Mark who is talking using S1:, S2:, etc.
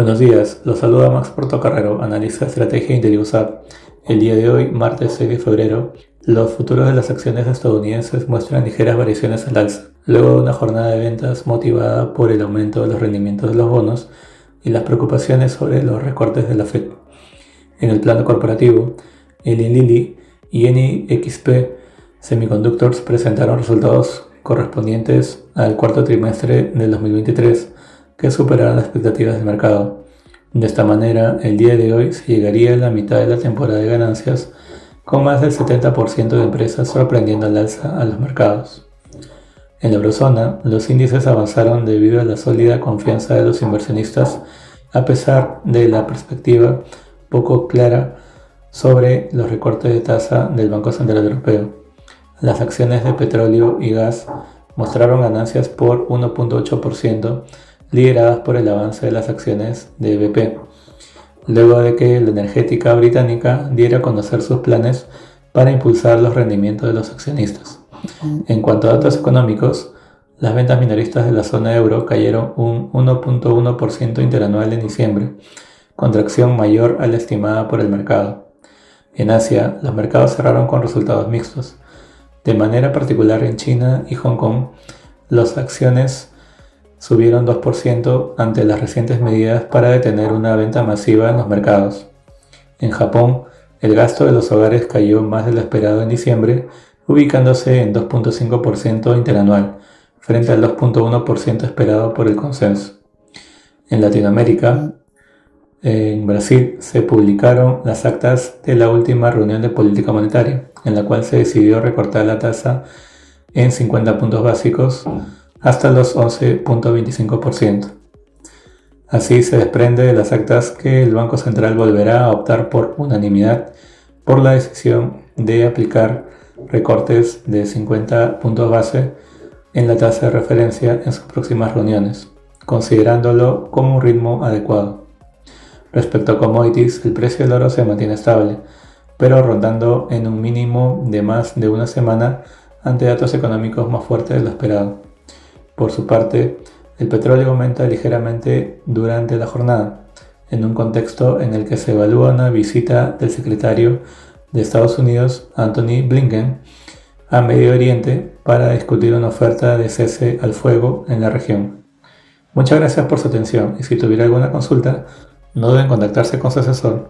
S1: Buenos días, los saluda Max Portocarrero, analista de estrategia Inteliusap. El día de hoy, martes 6 de febrero, los futuros de las acciones estadounidenses muestran ligeras variaciones al alza, luego de una jornada de ventas motivada por el aumento de los rendimientos de los bonos y las preocupaciones sobre los recortes de la Fed. En el plano corporativo, Eli Lilly y NXP Semiconductors presentaron resultados correspondientes al cuarto trimestre del 2023 que superaron las expectativas del mercado. De esta manera, el día de hoy se llegaría a la mitad de la temporada de ganancias, con más del 70% de empresas sorprendiendo al alza a los mercados. En la eurozona, los índices avanzaron debido a la sólida confianza de los inversionistas, a pesar de la perspectiva poco clara sobre los recortes de tasa del Banco Central Europeo. Las acciones de petróleo y gas mostraron ganancias por 1.8%, lideradas por el avance de las acciones de BP, luego de que la energética británica diera a conocer sus planes para impulsar los rendimientos de los accionistas. En cuanto a datos económicos, las ventas minoristas de la zona euro cayeron un 1.1% interanual en diciembre, contracción mayor a la estimada por el mercado. En Asia, los mercados cerraron con resultados mixtos. De manera particular en China y Hong Kong, las acciones subieron 2% ante las recientes medidas para detener una venta masiva en los mercados. En Japón, el gasto de los hogares cayó más de lo esperado en diciembre, ubicándose en 2.5% interanual, frente al 2.1% esperado por el consenso. En Latinoamérica, en Brasil se publicaron las actas de la última reunión de política monetaria, en la cual se decidió recortar la tasa en 50 puntos básicos hasta los 11.25%. Así se desprende de las actas que el Banco Central volverá a optar por unanimidad por la decisión de aplicar recortes de 50 puntos base en la tasa de referencia en sus próximas reuniones, considerándolo como un ritmo adecuado. Respecto a commodities, el precio del oro se mantiene estable, pero rondando en un mínimo de más de una semana ante datos económicos más fuertes de lo esperado. Por su parte, el petróleo aumenta ligeramente durante la jornada, en un contexto en el que se evalúa una visita del secretario de Estados Unidos, Anthony Blinken, a Medio Oriente para discutir una oferta de cese al fuego en la región. Muchas gracias por su atención y si tuviera alguna consulta, no deben contactarse con su asesor